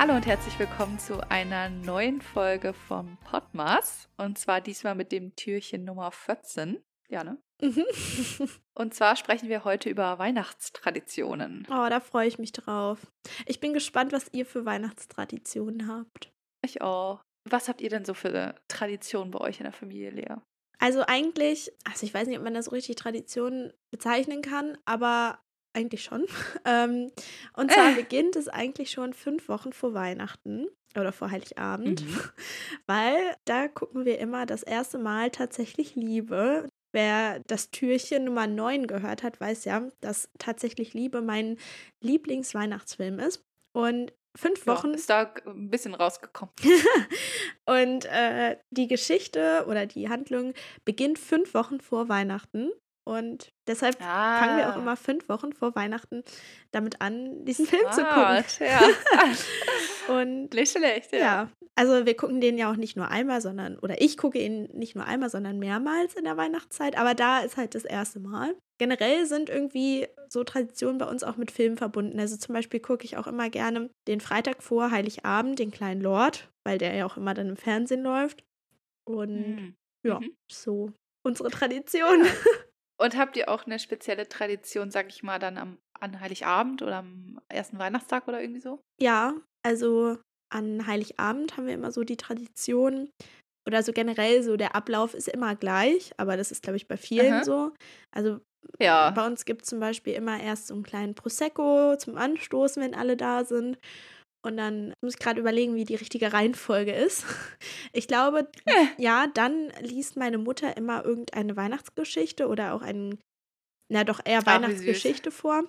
Hallo und herzlich willkommen zu einer neuen Folge vom Podmas. Und zwar diesmal mit dem Türchen Nummer 14. Ja, ne? Mhm. Und zwar sprechen wir heute über Weihnachtstraditionen. Oh, da freue ich mich drauf. Ich bin gespannt, was ihr für Weihnachtstraditionen habt. Ich auch. Was habt ihr denn so für Traditionen bei euch in der Familie, Lea? Also eigentlich, also ich weiß nicht, ob man das so richtig Tradition bezeichnen kann, aber eigentlich schon. Ähm, und zwar Äh. beginnt es eigentlich schon fünf Wochen vor Weihnachten oder vor Heiligabend, Mhm. weil da gucken wir immer das erste Mal tatsächlich Liebe. Wer das Türchen Nummer 9 gehört hat, weiß ja, dass tatsächlich Liebe mein Lieblingsweihnachtsfilm ist. Und fünf Ja, Wochen ist da ein bisschen rausgekommen. und äh, die Geschichte oder die Handlung beginnt fünf Wochen vor Weihnachten. Und deshalb fangen wir auch Ah. immer fünf Wochen vor Weihnachten damit an, diesen Film zu gucken. Ja. Und Nicht schlecht, ja. ja, also wir gucken den ja auch nicht nur einmal, sondern, oder ich gucke ihn nicht nur einmal, sondern mehrmals in der Weihnachtszeit. Aber da ist halt das erste Mal. Generell sind irgendwie so Traditionen bei uns auch mit Filmen verbunden. Also zum Beispiel gucke ich auch immer gerne den Freitag vor Heiligabend, den kleinen Lord, weil der ja auch immer dann im Fernsehen läuft. Und Mhm. ja, Mhm. so unsere Tradition. Ja. Und habt ihr auch eine spezielle Tradition, sag ich mal, dann am, an Heiligabend oder am ersten Weihnachtstag oder irgendwie so? Ja, also an Heiligabend haben wir immer so die Tradition, oder so generell so der Ablauf ist immer gleich, aber das ist, glaube ich, bei vielen Aha. so. Also Ja. bei uns gibt es zum Beispiel immer erst so einen kleinen Prosecco zum Anstoßen, wenn alle da sind. Und dann muss ich gerade überlegen, wie die richtige Reihenfolge ist. Ich glaube, Äh. ja, dann liest meine Mutter immer irgendeine Weihnachtsgeschichte oder auch einen, na doch eher. Weihnachtsgeschichte vor.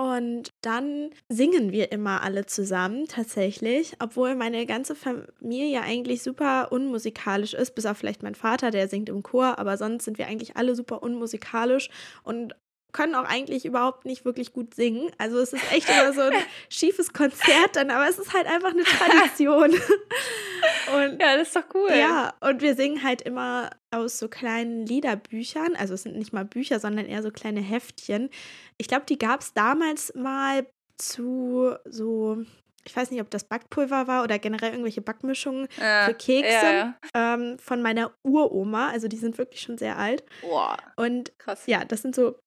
Und dann singen wir immer alle zusammen tatsächlich, obwohl meine ganze Familie eigentlich super unmusikalisch ist, bis auf vielleicht mein Vater, der singt im Chor, aber sonst sind wir eigentlich alle super unmusikalisch und können auch eigentlich überhaupt nicht wirklich gut singen. Also es ist echt immer so ein schiefes Konzert dann, aber es ist halt einfach eine Tradition. Und Ja, das ist doch cool. ja, und wir singen halt immer aus so kleinen Liederbüchern. Also es sind nicht mal Bücher, sondern eher so kleine Heftchen. Ich glaube, die gab es damals mal zu so, ich weiß nicht, ob das Backpulver war oder generell irgendwelche Backmischungen Ja. für Kekse Ja, ja. ähm, von meiner Uroma. Also die sind wirklich schon sehr alt. Boah, Und krass. ja, das sind so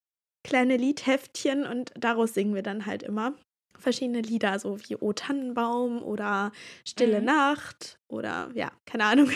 kleine Liedheftchen und daraus singen wir dann halt immer verschiedene Lieder, so wie O Tannenbaum oder Stille Mhm. Nacht oder ja, keine Ahnung.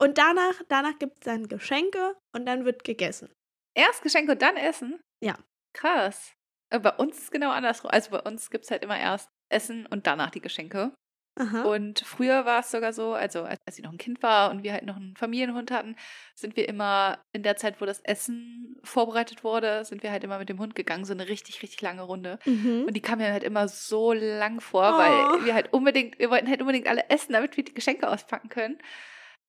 Und danach, danach gibt es dann Geschenke und dann wird gegessen. Erst Geschenke und dann Essen? Ja. Krass. Bei uns ist es genau andersrum. Also bei uns gibt es halt immer erst Essen und danach die Geschenke. Aha. Und früher war es sogar so, also als als ich noch ein Kind war und wir halt noch einen Familienhund hatten, sind wir immer in der Zeit, wo das Essen vorbereitet wurde, sind wir halt immer mit dem Hund gegangen, so eine richtig, richtig lange Runde. mhm. Und die kam mir halt immer so lang vor, Oh. weil wir halt unbedingt, wir wollten halt unbedingt alle essen, damit wir die Geschenke auspacken können.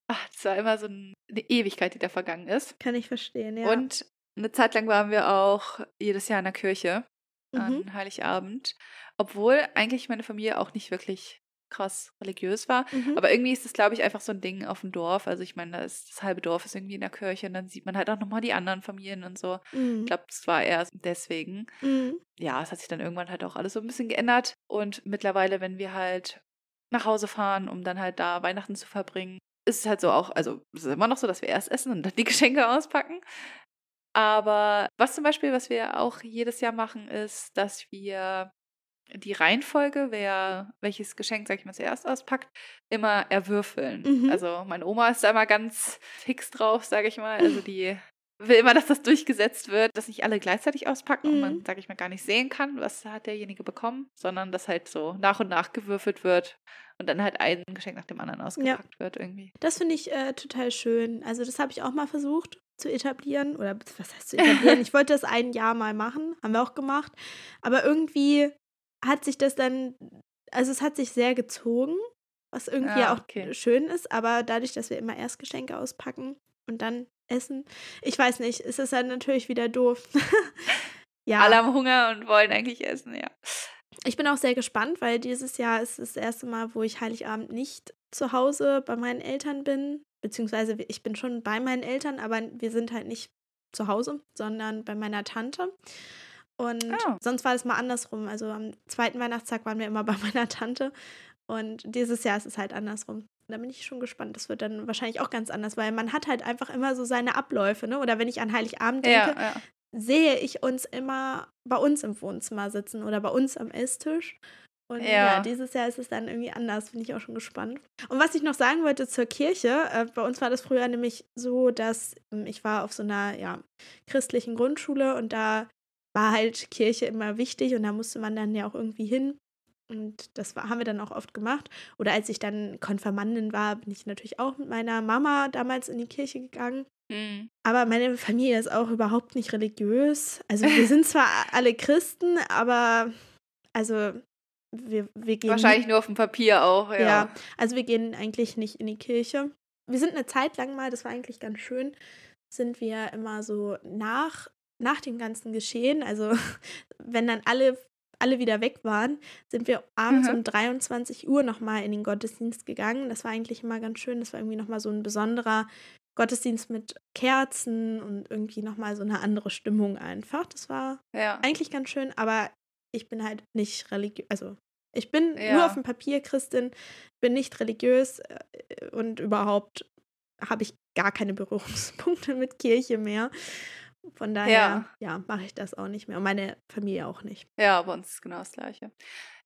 Ach, das war immer so ein, eine Ewigkeit, die da vergangen ist. Kann ich verstehen, ja. Und eine Zeit lang waren wir auch jedes Jahr in der Kirche mhm. an Heiligabend, obwohl eigentlich meine Familie auch nicht wirklich krass religiös war. Mhm. Aber irgendwie ist es, glaube ich, einfach so ein Ding auf dem Dorf. Also ich meine, da ist das halbe Dorf ist irgendwie in der Kirche und dann sieht man halt auch nochmal die anderen Familien und so. Ich Mhm. glaube, das war eher deswegen. Mhm. Ja, es hat sich dann irgendwann halt auch alles so ein bisschen geändert. Und mittlerweile, wenn wir halt nach Hause fahren, um dann halt da Weihnachten zu verbringen, ist es halt so auch, also es ist immer noch so, dass wir erst essen und dann die Geschenke auspacken. Aber was zum Beispiel, was wir auch jedes Jahr machen, ist, dass wir die Reihenfolge, wer welches Geschenk, sag ich mal, zuerst auspackt, immer erwürfeln. Mhm. Also meine Oma ist da immer ganz fix drauf, sage ich mal. Also die will immer, dass das durchgesetzt wird, dass nicht alle gleichzeitig auspacken und man, Mhm. sage ich mal, gar nicht sehen kann, was hat derjenige bekommen, sondern dass halt so nach und nach gewürfelt wird und dann halt ein Geschenk nach dem anderen ausgepackt wird irgendwie. Das finde ich äh, total schön. Also das habe ich auch mal versucht zu etablieren. Oder was heißt zu etablieren? ich wollte das ein Jahr mal machen, haben wir auch gemacht. Aber irgendwie hat sich das dann, also es hat sich sehr gezogen, was irgendwie Ja, auch okay. schön ist. Aber dadurch, dass wir immer erst Geschenke auspacken und dann essen, ich weiß nicht, ist es dann natürlich wieder doof. ja. Alle haben Hunger und wollen eigentlich essen, ja. Ich bin auch sehr gespannt, weil dieses Jahr ist das erste Mal, wo ich Heiligabend nicht zu Hause bei meinen Eltern bin. Beziehungsweise ich bin schon bei meinen Eltern, aber wir sind halt nicht zu Hause, sondern bei meiner Tante. Und Oh. sonst war es mal andersrum. Also am zweiten Weihnachtstag waren wir immer bei meiner Tante. Und dieses Jahr ist es halt andersrum. Da bin ich schon gespannt. Das wird dann wahrscheinlich auch ganz anders, weil man hat halt einfach immer so seine Abläufe, ne? Oder wenn ich an Heiligabend denke, Ja, ja. sehe ich uns immer bei uns im Wohnzimmer sitzen oder bei uns am Esstisch. Und ja, Ja. dieses Jahr ist es dann irgendwie anders, bin ich auch schon gespannt. Und was ich noch sagen wollte zur Kirche, äh, bei uns war das früher nämlich so, dass ähm, ich war auf so einer ja, christlichen Grundschule und da war halt Kirche immer wichtig und da musste man dann ja auch irgendwie hin. Und das war, haben wir dann auch oft gemacht. Oder als ich dann Konfirmandin war, bin ich natürlich auch mit meiner Mama damals in die Kirche gegangen. Hm. Aber meine Familie ist auch überhaupt nicht religiös. Also wir sind zwar alle Christen, aber also wir, wir gehen Wahrscheinlich nur auf dem Papier auch, ja. ja, also wir gehen eigentlich nicht in die Kirche. Wir sind eine Zeit lang mal, das war eigentlich ganz schön, sind wir immer so nach, nach dem ganzen Geschehen, also wenn dann alle, alle wieder weg waren, sind wir abends Mhm. um 23 Uhr nochmal in den Gottesdienst gegangen. Das war eigentlich immer ganz schön. Das war irgendwie nochmal so ein besonderer Gottesdienst mit Kerzen und irgendwie nochmal so eine andere Stimmung einfach. Das war ja. eigentlich ganz schön, aber ich bin halt nicht religiös. Also, ich bin Ja. nur auf dem Papier Christin, bin nicht religiös äh, und überhaupt habe ich gar keine Berührungspunkte mit Kirche mehr. Von daher, ja, mache ich das auch nicht mehr. Und meine Familie auch nicht. Ja, bei uns ist genau das Gleiche.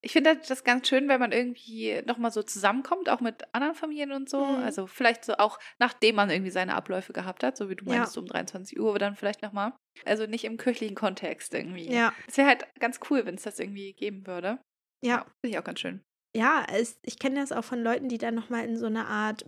Ich finde halt das ganz schön, wenn man irgendwie nochmal so zusammenkommt, auch mit anderen Familien und so. Mhm. Also vielleicht so auch, nachdem man irgendwie seine Abläufe gehabt hat, so wie du Ja. meinst, um 23 Uhr, aber dann vielleicht nochmal. Also nicht im kirchlichen Kontext irgendwie. Ja, Es wäre halt ganz cool, wenn es das irgendwie geben würde. ja. Finde ich auch ganz schön. Ja, es, ich kenne das auch von Leuten, die dann nochmal in so eine Art,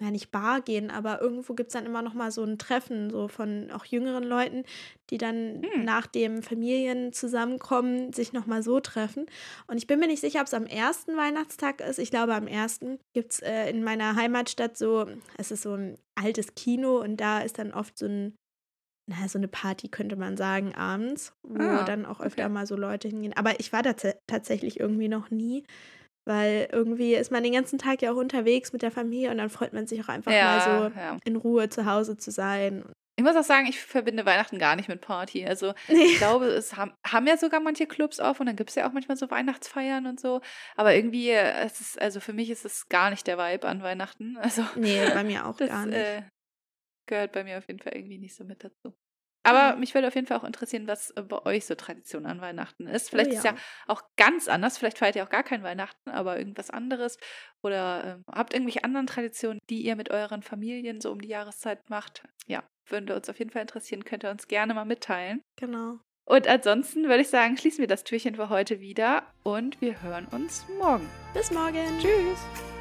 ja nicht Bar gehen, aber irgendwo gibt es dann immer nochmal so ein Treffen, so von auch jüngeren Leuten, die dann Hm. nach dem Familien zusammenkommen, sich nochmal so treffen. Und ich bin mir nicht sicher, ob es am ersten Weihnachtstag ist. Ich glaube, am ersten gibt es äh, in meiner Heimatstadt so, es ist so ein altes Kino und da ist dann oft so ein na, so eine Party könnte man sagen, abends, wo Ah, dann auch öfter okay. mal so Leute hingehen. Aber ich war da tats- tatsächlich irgendwie noch nie. Weil irgendwie ist man den ganzen Tag ja auch unterwegs mit der Familie und dann freut man sich auch einfach Ja, mal so ja. in Ruhe zu Hause zu sein. Ich muss auch sagen, ich verbinde Weihnachten gar nicht mit Party. Also Nee. ich glaube, es haben, haben ja sogar manche Clubs auf und dann gibt es ja auch manchmal so Weihnachtsfeiern und so. Aber irgendwie, äh, es ist, also für mich ist es gar nicht der Vibe an Weihnachten. Also Nee, bei mir auch das gar nicht. äh, gehört bei mir auf jeden Fall irgendwie nicht so mit dazu. Aber Mhm. mich würde auf jeden Fall auch interessieren, was äh, bei euch so Tradition an Weihnachten ist. Vielleicht Oh ist ja ja. auch ganz anders. Vielleicht feiert ihr auch gar kein Weihnachten, aber irgendwas anderes. Oder ähm, habt irgendwelche anderen Traditionen, die ihr mit euren Familien so um die Jahreszeit macht. Ja, würde uns auf jeden Fall interessieren. Könnt ihr uns gerne mal mitteilen. Genau. Und ansonsten würde ich sagen, schließen wir das Türchen für heute wieder und wir hören uns morgen. Bis morgen. Tschüss.